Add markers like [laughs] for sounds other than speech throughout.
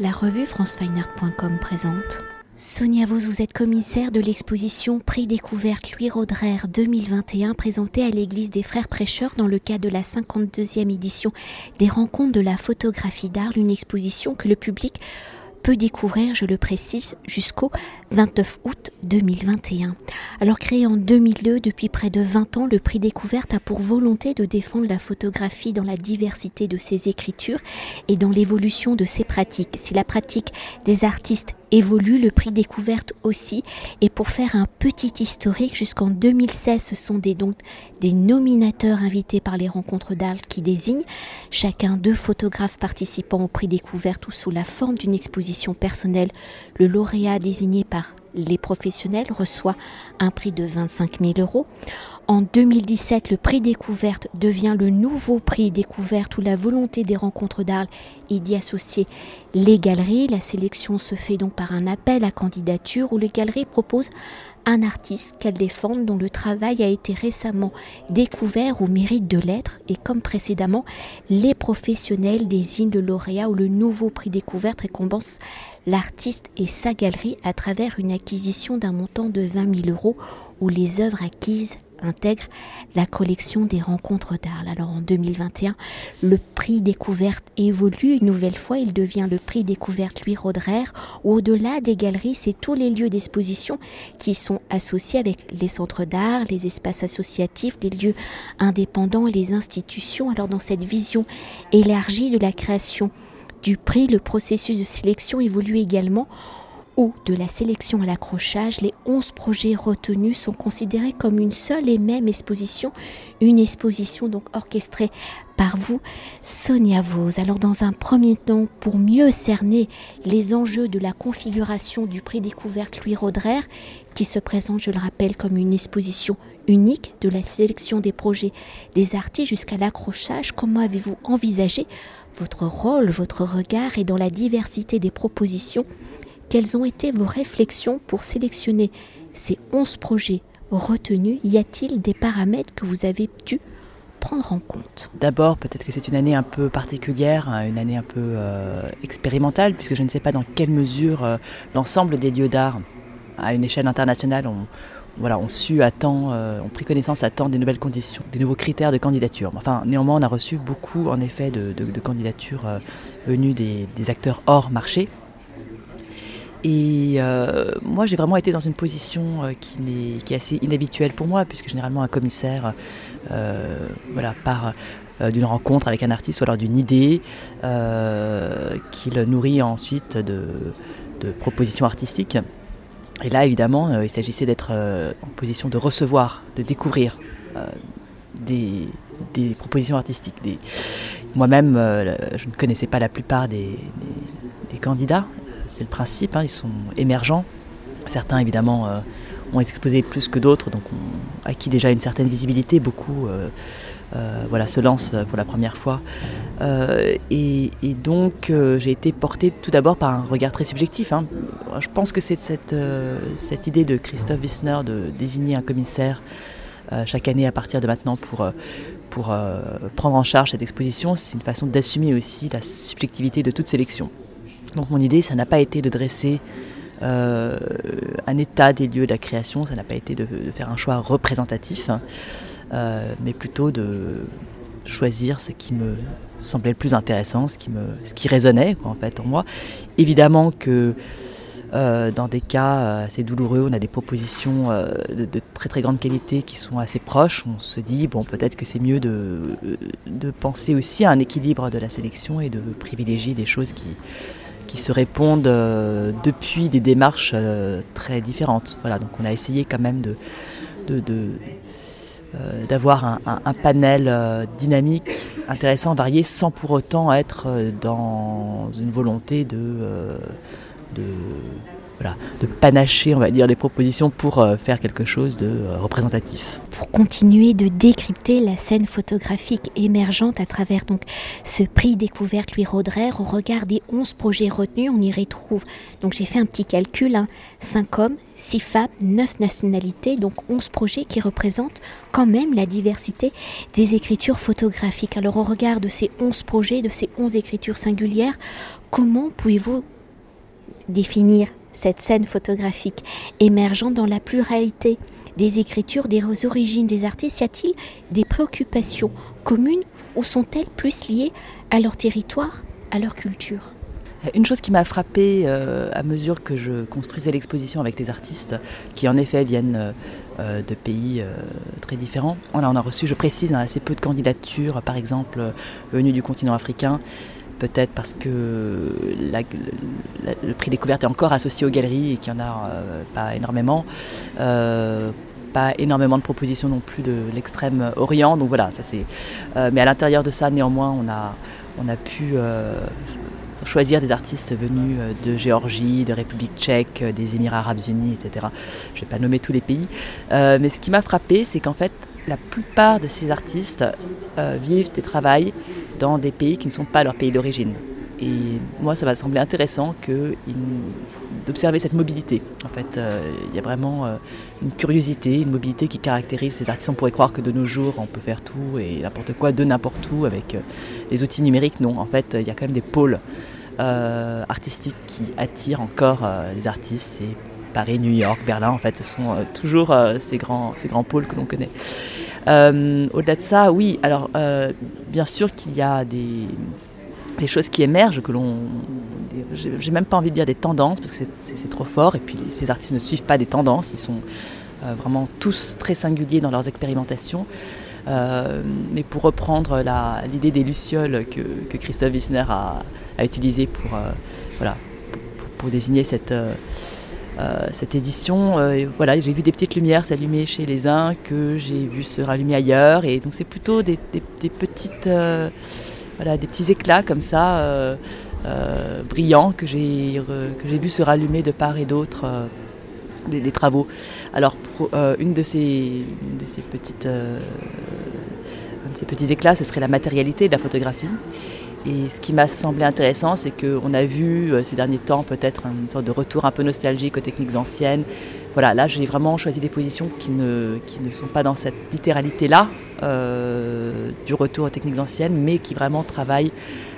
La revue francefineart.com présente. Sonia Vos, vous êtes commissaire de l'exposition Prix découverte Louis Roderer 2021 présentée à l'église des Frères Prêcheurs dans le cadre de la 52e édition des Rencontres de la photographie d'art, une exposition que le public peut découvrir, je le précise, jusqu'au 29 août 2021. Alors créé en 2002, depuis près de 20 ans, le prix découverte a pour volonté de défendre la photographie dans la diversité de ses écritures et dans l'évolution de ses pratiques. Si la pratique des artistes évolue, le prix découverte aussi. Et pour faire un petit historique, jusqu'en 2016, ce sont des, donc, des nominateurs invités par les rencontres d'Arles qui désignent chacun deux photographes participant au prix découverte ou sous la forme d'une exposition personnelle. Le lauréat désigné par les professionnels reçoit un prix de 25 000 euros. En 2017, le prix découverte devient le nouveau prix découverte où la volonté des rencontres d'Arles est d'y associer les galeries. La sélection se fait donc par un appel à candidature où les galeries proposent un artiste qu'elles défendent dont le travail a été récemment découvert au mérite de l'être et comme précédemment, les professionnels désignent le lauréat ou le nouveau prix découverte récompense l'artiste et sa galerie à travers une acquisition d'un montant de 20 000 euros où les œuvres acquises intègre la collection des rencontres d'Arles. Alors en 2021, le prix découverte évolue une nouvelle fois. Il devient le prix découverte Louis Roderer. Au-delà des galeries, c'est tous les lieux d'exposition qui sont associés avec les centres d'art, les espaces associatifs, les lieux indépendants, les institutions. Alors dans cette vision élargie de la création du prix, le processus de sélection évolue également ou de la sélection à l'accrochage, les 11 projets retenus sont considérés comme une seule et même exposition, une exposition donc orchestrée par vous, Sonia Vos. Alors dans un premier temps, pour mieux cerner les enjeux de la configuration du prix découverte Louis Roderer, qui se présente, je le rappelle, comme une exposition unique de la sélection des projets des artistes jusqu'à l'accrochage, comment avez-vous envisagé votre rôle, votre regard et dans la diversité des propositions quelles ont été vos réflexions pour sélectionner ces 11 projets retenus? Y a-t-il des paramètres que vous avez dû prendre en compte? D'abord, peut-être que c'est une année un peu particulière, hein, une année un peu euh, expérimentale, puisque je ne sais pas dans quelle mesure euh, l'ensemble des lieux d'art à une échelle internationale ont, voilà, ont su à euh, ont pris connaissance à temps des nouvelles conditions, des nouveaux critères de candidature. Enfin, néanmoins, on a reçu beaucoup, en effet, de, candidatures venues des acteurs hors marché. Et euh, moi, j'ai vraiment été dans une position euh, qui, est, assez inhabituelle pour moi, puisque généralement un commissaire euh, voilà, part d'une rencontre avec un artiste ou alors d'une idée qu'il nourrit ensuite de, propositions artistiques. Et là, évidemment, il s'agissait d'être en position de recevoir, de découvrir des, propositions artistiques. Moi-même, je ne connaissais pas la plupart des candidats c'est le principe, hein, ils sont émergents. Certains évidemment euh, ont exposé plus que d'autres, donc ont acquis déjà une certaine visibilité. Beaucoup euh, euh, voilà, se lancent pour la première fois. Et, donc j'ai été portée tout d'abord par un regard très subjectif. Hein. Je pense que c'est cette, idée de Christophe Wissner de désigner un commissaire chaque année à partir de maintenant pour prendre en charge cette exposition, c'est une façon d'assumer aussi la subjectivité de toute sélection. Donc mon idée, ça n'a pas été de dresser euh, un état des lieux de la création, ça n'a pas été de, faire un choix représentatif, hein, euh, mais plutôt de choisir ce qui me semblait le plus intéressant, ce qui, me, ce qui résonnait en fait en moi. Évidemment que euh, dans des cas assez douloureux, on a des propositions de, de, très très grande qualité qui sont assez proches. On se dit, bon, peut-être que c'est mieux de, de penser aussi à un équilibre de la sélection et de privilégier des choses qui, qui se répondent euh, depuis des démarches euh, très différentes. Voilà, donc on a essayé quand même de, euh, d'avoir un, panel dynamique, intéressant, varié, sans pour autant être dans une volonté de, de de panacher, on va dire, les propositions pour euh, faire quelque chose de euh, représentatif. Pour continuer de décrypter la scène photographique émergente à travers donc ce prix découverte Louis Roderer, au regard des 11 projets retenus, on y retrouve, donc j'ai fait un petit calcul, hein, 5 hommes, 6 femmes, 9 nationalités, donc 11 projets qui représentent quand même la diversité des écritures photographiques. Alors au regard de ces 11 projets, de ces 11 écritures singulières, comment pouvez-vous définir cette scène photographique émergeant dans la pluralité des écritures, des origines des artistes Y a-t-il des préoccupations communes ou sont-elles plus liées à leur territoire, à leur culture? Une chose qui m'a frappée euh, à mesure que je construisais l'exposition avec les artistes, qui en effet viennent euh, de pays euh, très différents. On a, on a reçu, je précise, hein, assez peu de candidatures, par exemple venues du continent africain peut-être parce que le prix découverte est encore associé aux galeries et qu'il n'y en a euh, pas énormément. Euh, pas énormément de propositions non plus de l'extrême orient, donc voilà, ça c'est. Euh, mais à l'intérieur de ça, néanmoins, on a, on a pu choisir des artistes venus de Géorgie, de République tchèque, des Émirats arabes unis, etc. Je ne vais pas nommer tous les pays. mais ce qui m'a frappé, c'est qu'en fait, la plupart de ces artistes vivent et travaillent dans des pays qui ne sont pas leur pays d'origine. Et moi, ça m'a semblé intéressant d'observer cette mobilité. En fait, euh, il y a vraiment euh, une curiosité, une mobilité qui caractérise ces artistes. On pourrait croire que de nos jours, on peut faire tout et n'importe quoi de n'importe où avec euh, les outils numériques. Non, en fait, il y a quand même des pôles artistiques qui attirent encore les artistes. C'est Paris, New York, Berlin. En fait, ce sont toujours ces, grands, ces grands pôles que l'on connaît. Au-delà de ça, oui, alors bien sûr qu'il y a des, choses qui émergent, que l'on. J'ai même pas envie de dire des tendances, parce que c'est trop fort, et puis ces artistes ne suivent pas des tendances, ils sont euh, vraiment tous très singuliers dans leurs expérimentations. mais pour reprendre l'idée des lucioles que, Christophe Wissner a, a utilisé pour, voilà, pour désigner cette euh, édition, euh, voilà, j'ai vu des petites lumières s'allumer chez les uns que j'ai vu se rallumer ailleurs, et donc c'est plutôt des, petites, euh, voilà, des petits éclats comme ça, brillants que j'ai que j'ai vu se rallumer de part et d'autre. Des, travaux. Alors, une de ces, de ces petites, un de ces petits éclats, ce serait la matérialité de la photographie. Et ce qui m'a semblé intéressant, c'est qu'on a vu euh, ces derniers temps peut-être une sorte de retour un peu nostalgique aux techniques anciennes. Voilà, là j'ai vraiment choisi des positions qui ne, sont pas dans cette littéralité-là euh, du retour aux techniques anciennes, mais qui vraiment travaillent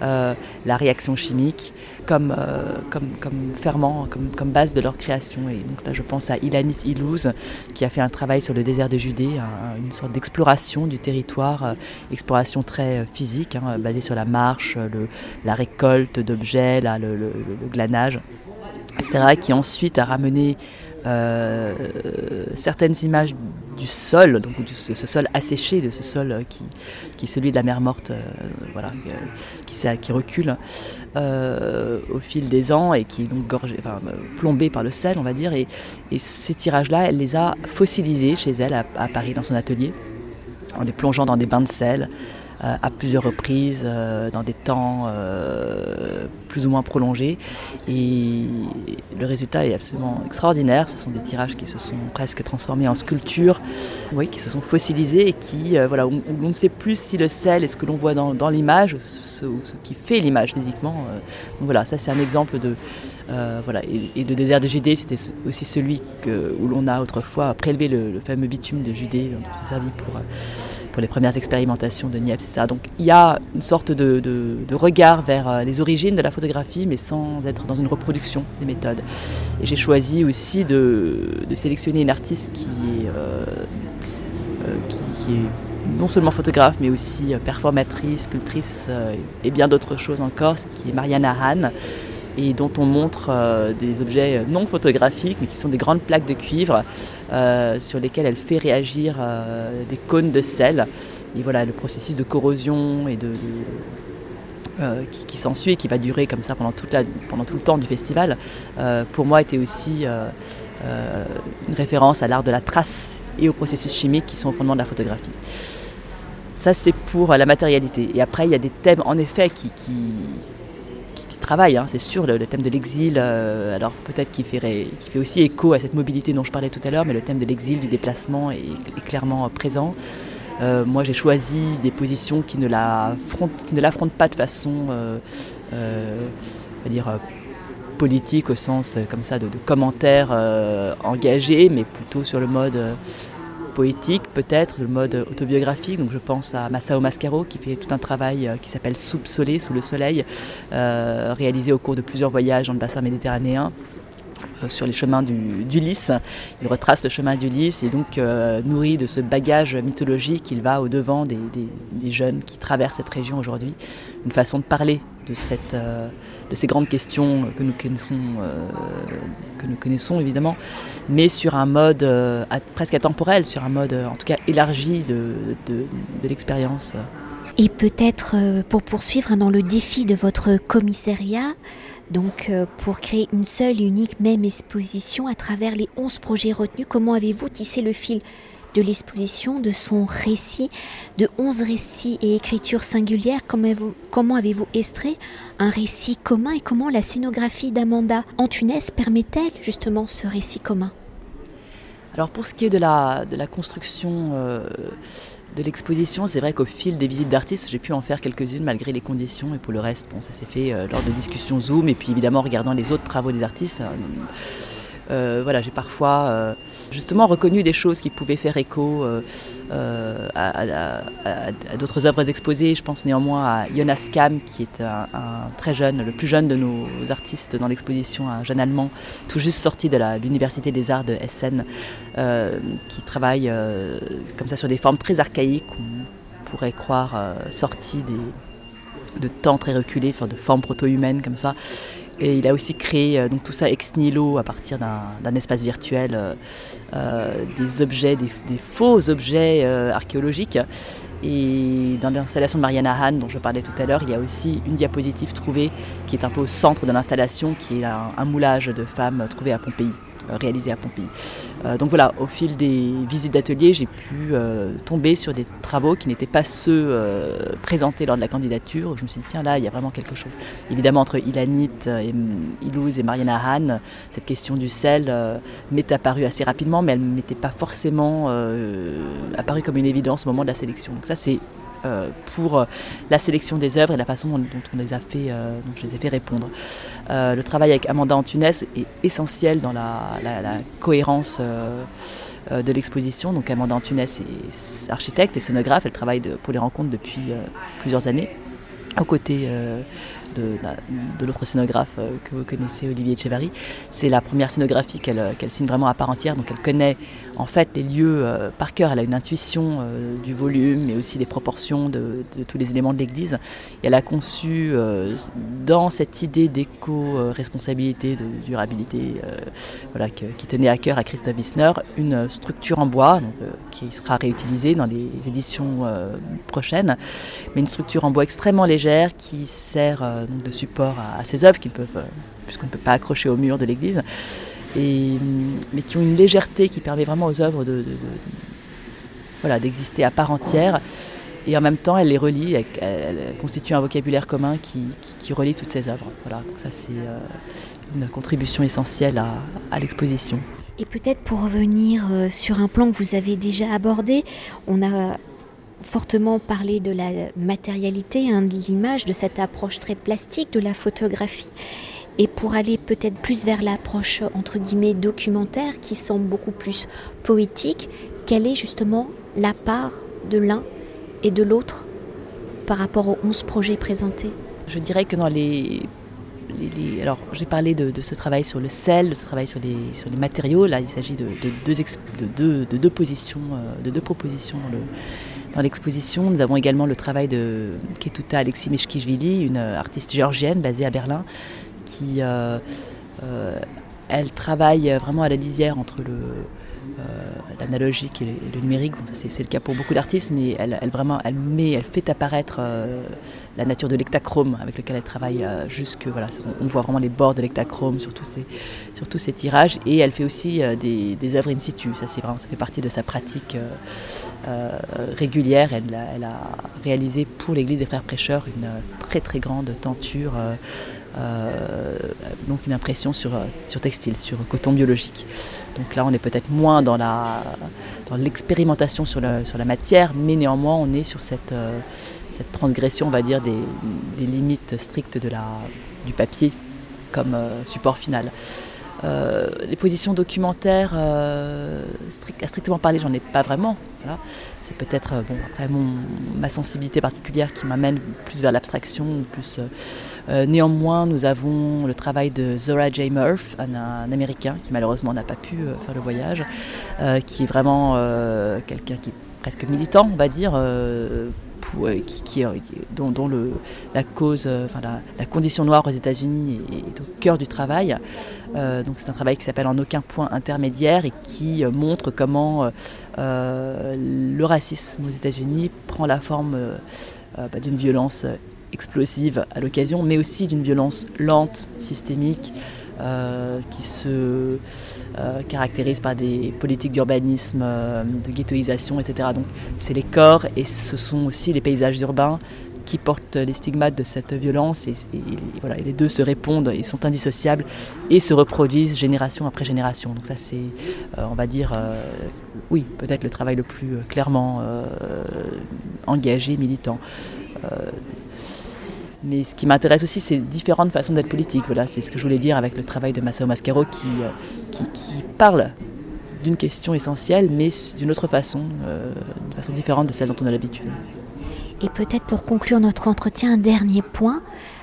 euh, la réaction chimique comme, euh, comme, ferment, comme, base de leur création. Et donc là, je pense à Ilanit Ilouz, qui a fait un travail sur le désert de Judée, une sorte d'exploration du territoire, exploration très physique, hein, basée sur la marche, la récolte d'objets, le, le, glanage, etc., qui ensuite a ramené euh, certaines images du sol, donc de ce, sol asséché, de ce sol euh, qui, qui est celui de la mer morte, euh, voilà, qui, qui, recule au fil des ans et qui est donc gorgé, enfin, plombé par le sel, on va dire. Et, ces tirages-là, elle les a fossilisés chez elle à Paris, dans son atelier, en les plongeant dans des bains de sel. Euh, à plusieurs reprises, euh, dans des temps euh, plus ou moins prolongés. Et le résultat est absolument extraordinaire. Ce sont des tirages qui se sont presque transformés en sculptures, oui, qui se sont fossilisés et qui, voilà, où, on ne sait plus si le sel est ce que l'on voit dans, l'image ou ce, qui fait l'image physiquement. donc voilà, ça c'est un exemple de, voilà. Et, le désert de Judée, c'était aussi celui où l'on a autrefois prélevé le, fameux bitume de Judée, dont s'est servi pour, pour les premières expérimentations de Niepce. Donc il y a une sorte de, regard vers euh, les origines de la photographie, mais sans être dans une reproduction des méthodes. J'ai choisi aussi de, sélectionner une artiste qui est, euh, euh, qui, est non seulement photographe, mais aussi performatrice, sculptrice et bien d'autres choses encore, qui est Mariana Hahn et dont on montre des objets non photographiques, mais qui sont des grandes plaques de cuivre sur lesquelles elle fait réagir des cônes de sel et voilà, le processus de corrosion et de, euh, qui, s'ensuit et qui va durer comme ça pendant, tout le temps du festival, euh, pour moi était aussi euh, une référence à l'art de la trace et aux processus chimiques qui sont au fondement de la photographie. Ça, c'est pour la matérialité. Et après, il y a des thèmes, en effet, qui, travaille, hein, c'est sûr, le, thème de l'exil, alors peut-être qu'il fait, aussi écho à cette mobilité dont je parlais tout à l'heure, mais le thème de l'exil, du déplacement est, clairement présent. moi, j'ai choisi des positions qui ne l'affrontent pas de façon, dire, politique au sens comme ça de, commentaires engagés, mais plutôt sur le mode poétique peut-être, le mode autobiographique. Donc je pense à Massao Mascaro qui fait tout un travail euh, qui s'appelle Soupsolé sous le soleil, euh, réalisé au cours de plusieurs voyages dans le bassin méditerranéen sur les chemins d'Ulysse. Il retrace le chemin d'Ulysse et donc nourri de ce bagage mythologique, il va au-devant des, jeunes qui traversent cette région aujourd'hui. Une façon de parler de, de ces grandes questions que nous connaissons, que nous connaissons évidemment, mais sur un mode euh, presque atemporel, sur un mode euh, en tout cas élargi de, l'expérience. Et peut-être euh, pour poursuivre dans le défi de votre commissariat, donc pour créer une seule unique même exposition à travers les 11 projets retenus, comment avez-vous tissé le fil de l'exposition, de son récit, de 11 récits et écritures singulières? Comment avez-vous extrait un récit commun et comment la scénographie d'Amanda Antunes permet-elle justement ce récit commun? Alors pour ce qui est de la, de la construction euh, de l'exposition, c'est vrai qu'au fil des visites d'artistes, j'ai pu en faire quelques-unes malgré les conditions. Et pour le reste, bon, ça s'est fait euh, lors de discussions Zoom et puis évidemment en regardant les autres travaux des artistes. Euh, voilà, j'ai parfois euh, justement reconnu des choses qui pouvaient faire écho euh, à, d'autres œuvres exposées. Je pense néanmoins à Jonas Kam, qui est un, très jeune, le plus jeune de nos artistes dans l'exposition, un jeune Allemand, tout juste sorti de l'Université des Arts de Essen, qui travaille comme ça sur des formes très archaïques, on pourrait croire sorties de temps très reculés, sur de formes proto-humaines comme ça. Et il a aussi créé euh, donc tout ça ex nihilo à partir d'un espace virtuel, euh, euh, des objets, des, faux objets archéologiques. Et dans l'installation de Mariana Hahn, dont je parlais tout à l'heure, il y a aussi une diapositive trouvée qui est un peu au centre de l'installation, qui est un moulage de femmes trouvées à Pompéi. Euh, réalisé à Pompéi. Euh, donc voilà, au fil des visites d'atelier, j'ai pu euh, tomber sur des travaux qui n'étaient pas ceux présentés lors de la candidature. Je me suis dit, tiens, là, il y a vraiment quelque chose. Évidemment, entre Ilanit, Ilouz et Mariana Hahn, cette question du sel m'est apparue assez rapidement, mais elle ne m'était pas forcément apparue comme une évidence au moment de la sélection. Donc ça, c'est euh, pour euh, la sélection des œuvres et la façon dont, on les a fait, euh, je les ai fait répondre. le travail avec Amanda Antunes est essentiel dans la, cohérence de l'exposition. Donc Amanda Antunes est architecte et scénographe, elle travaille pour les rencontres depuis plusieurs années, aux côtés de, l'autre scénographe que vous connaissez, Olivier Echevarri. C'est la première scénographie qu'elle signe vraiment à part entière, donc elle connaît en fait les lieux euh, par cœur. Elle a une intuition euh, du volume, mais aussi des proportions de, tous les éléments de l'église. Elle a conçu euh, dans cette idée d'éco-responsabilité, de durabilité, voilà, qui tenait à cœur à Christophe Wissner, une structure en bois qui sera réutilisée dans les éditions prochaines, mais une structure en bois extrêmement légère qui sert de support à, à ces œuvres qui peuvent, puisqu'on ne peut pas accrocher au mur de l'église mais qui ont une légèreté qui permet vraiment aux œuvres de, voilà, d'exister à part entière. Et en même temps, elle les relie, elle, constitue un vocabulaire commun qui, relie toutes ces œuvres. Voilà, donc ça c'est euh, une contribution essentielle à, à l'exposition. Et peut-être pour revenir euh, sur un plan que vous avez déjà abordé, on a fortement parlé de la matérialité, hein, de l'image, de cette approche très plastique de la photographie. Et pour aller peut-être plus vers l'approche entre guillemets documentaire qui semble beaucoup plus poétique, quelle est justement la part de l'un et de l'autre par rapport aux 11 projets présentés? Je dirais que dans les alors j'ai parlé de, ce travail sur le sel, de ce travail sur les, sur les matériaux. Là, il s'agit de, deux, de, positions, euh, de deux propositions dans le, dans l'exposition. Nous avons également le travail de Ketuta Alexis Meshkishvili, une artiste géorgienne basée à Berlin, qui euh, euh, elle travaille vraiment à la lisière entre le, euh, l'analogique et, le numérique. c'est, le cas pour beaucoup d'artistes, mais elle, vraiment, elle met, elle fait apparaître la nature de l'ectachrome avec lequel elle travaille jusque voilà, on, voit vraiment les bords de l'ectachrome sur tous ces, sur tous ces tirages, et elle fait aussi des, des, œuvres in situ. Ça, c'est vraiment, ça fait partie de sa pratique régulière. Elle, elle, a réalisé pour l'Église des Frères Prêcheurs une très très grande tenture donc une impression sur, sur textile, sur coton biologique. Donc là, on est peut-être moins dans la dans l'expérimentation sur, sur la matière, mais néanmoins, on est sur cette, cette transgression, on va dire, des, des limites strictes de la, du papier comme support final. Euh, les positions documentaires, euh, à strictement parler, j'en ai pas vraiment. C'est peut-être euh, ma sensibilité particulière qui m'amène plus vers l'abstraction. Plus, néanmoins, nous avons le travail de Zora J. Murph, un, Américain qui malheureusement n'a pas pu faire le voyage, qui est vraiment quelqu'un qui presque militant, on va dire, euh, qui, dont, le, la cause, euh, enfin la, condition noire aux États-Unis est, au cœur du travail. Euh, donc c'est un travail qui s'appelle En aucun point intermédiaire et qui montre comment le racisme aux États-Unis prend la forme bah, d'une violence explosive à l'occasion, mais aussi d'une violence lente, systémique, qui se euh, caractérise par des politiques d'urbanisme, euh, de ghettoisation, etc. Donc c'est les corps et ce sont aussi les paysages urbains qui portent les stigmates de cette violence et, voilà, les deux se répondent et sont indissociables et se reproduisent génération après génération. Donc ça c'est, euh, on va dire, oui, peut-être le travail le plus clairement engagé, militant. Mais ce qui m'intéresse aussi, c'est différentes façons d'être politique. Voilà, c'est ce que je voulais dire avec le travail de Massao Mascaro qui, qui, parle d'une question essentielle, mais d'une autre façon, euh, d'une façon différente de celle dont on a l'habitude. Et peut-être pour conclure notre entretien, un dernier point.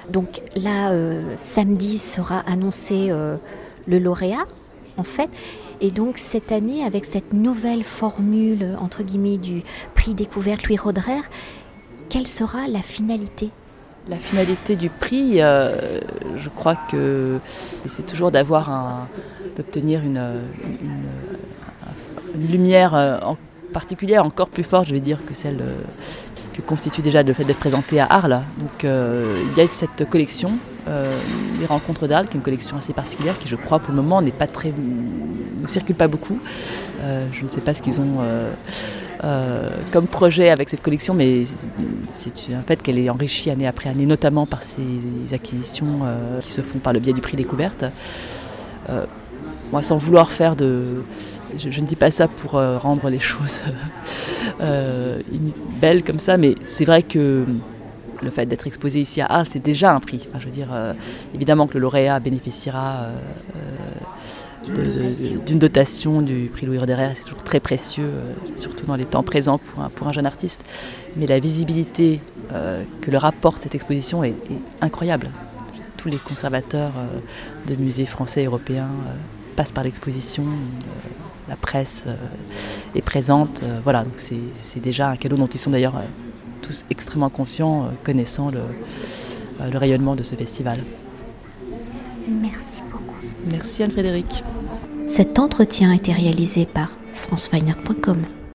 Donc là, euh, samedi sera annoncé euh, le lauréat, en fait. Et donc cette année, avec cette nouvelle formule, entre guillemets, du prix découverte Louis Roderer, quelle sera la finalité la finalité du prix, je crois que c'est toujours d'avoir un, d'obtenir une, lumière euh, particulière encore plus forte, je vais dire, que celle euh, que constitue déjà le fait d'être présenté à Arles. Donc euh, il y a cette collection, les rencontres d'Arles, qui est une collection assez particulière, qui je crois pour le moment n'est pas très, ne circule pas beaucoup. je ne sais pas ce qu'ils ont. Comme projet avec cette collection, mais c'est un fait qu'elle est enrichie année après année, notamment par ces acquisitions qui se font par le biais du prix découverte moi sans vouloir faire de... Je, ne dis pas ça pour euh, rendre les choses [laughs] euh, belles comme ça, mais c'est vrai que le fait d'être exposé ici à Arles, c'est déjà un prix. je veux dire, euh, évidemment que le lauréat bénéficiera d'une dotation du prix Louis Roderer, c'est toujours très précieux, surtout dans les temps présents pour un, pour un jeune artiste. Mais la visibilité que leur apporte cette exposition est, incroyable. Tous les conservateurs de musées français et européens passe par l'exposition, euh, la presse euh, est présente. Euh, voilà, donc c'est déjà un cadeau dont ils sont d'ailleurs tous extrêmement conscients, connaissant le, le rayonnement de ce festival. Merci. Merci Anne-Frédéric. Cet entretien a été réalisé par franceweiner.com.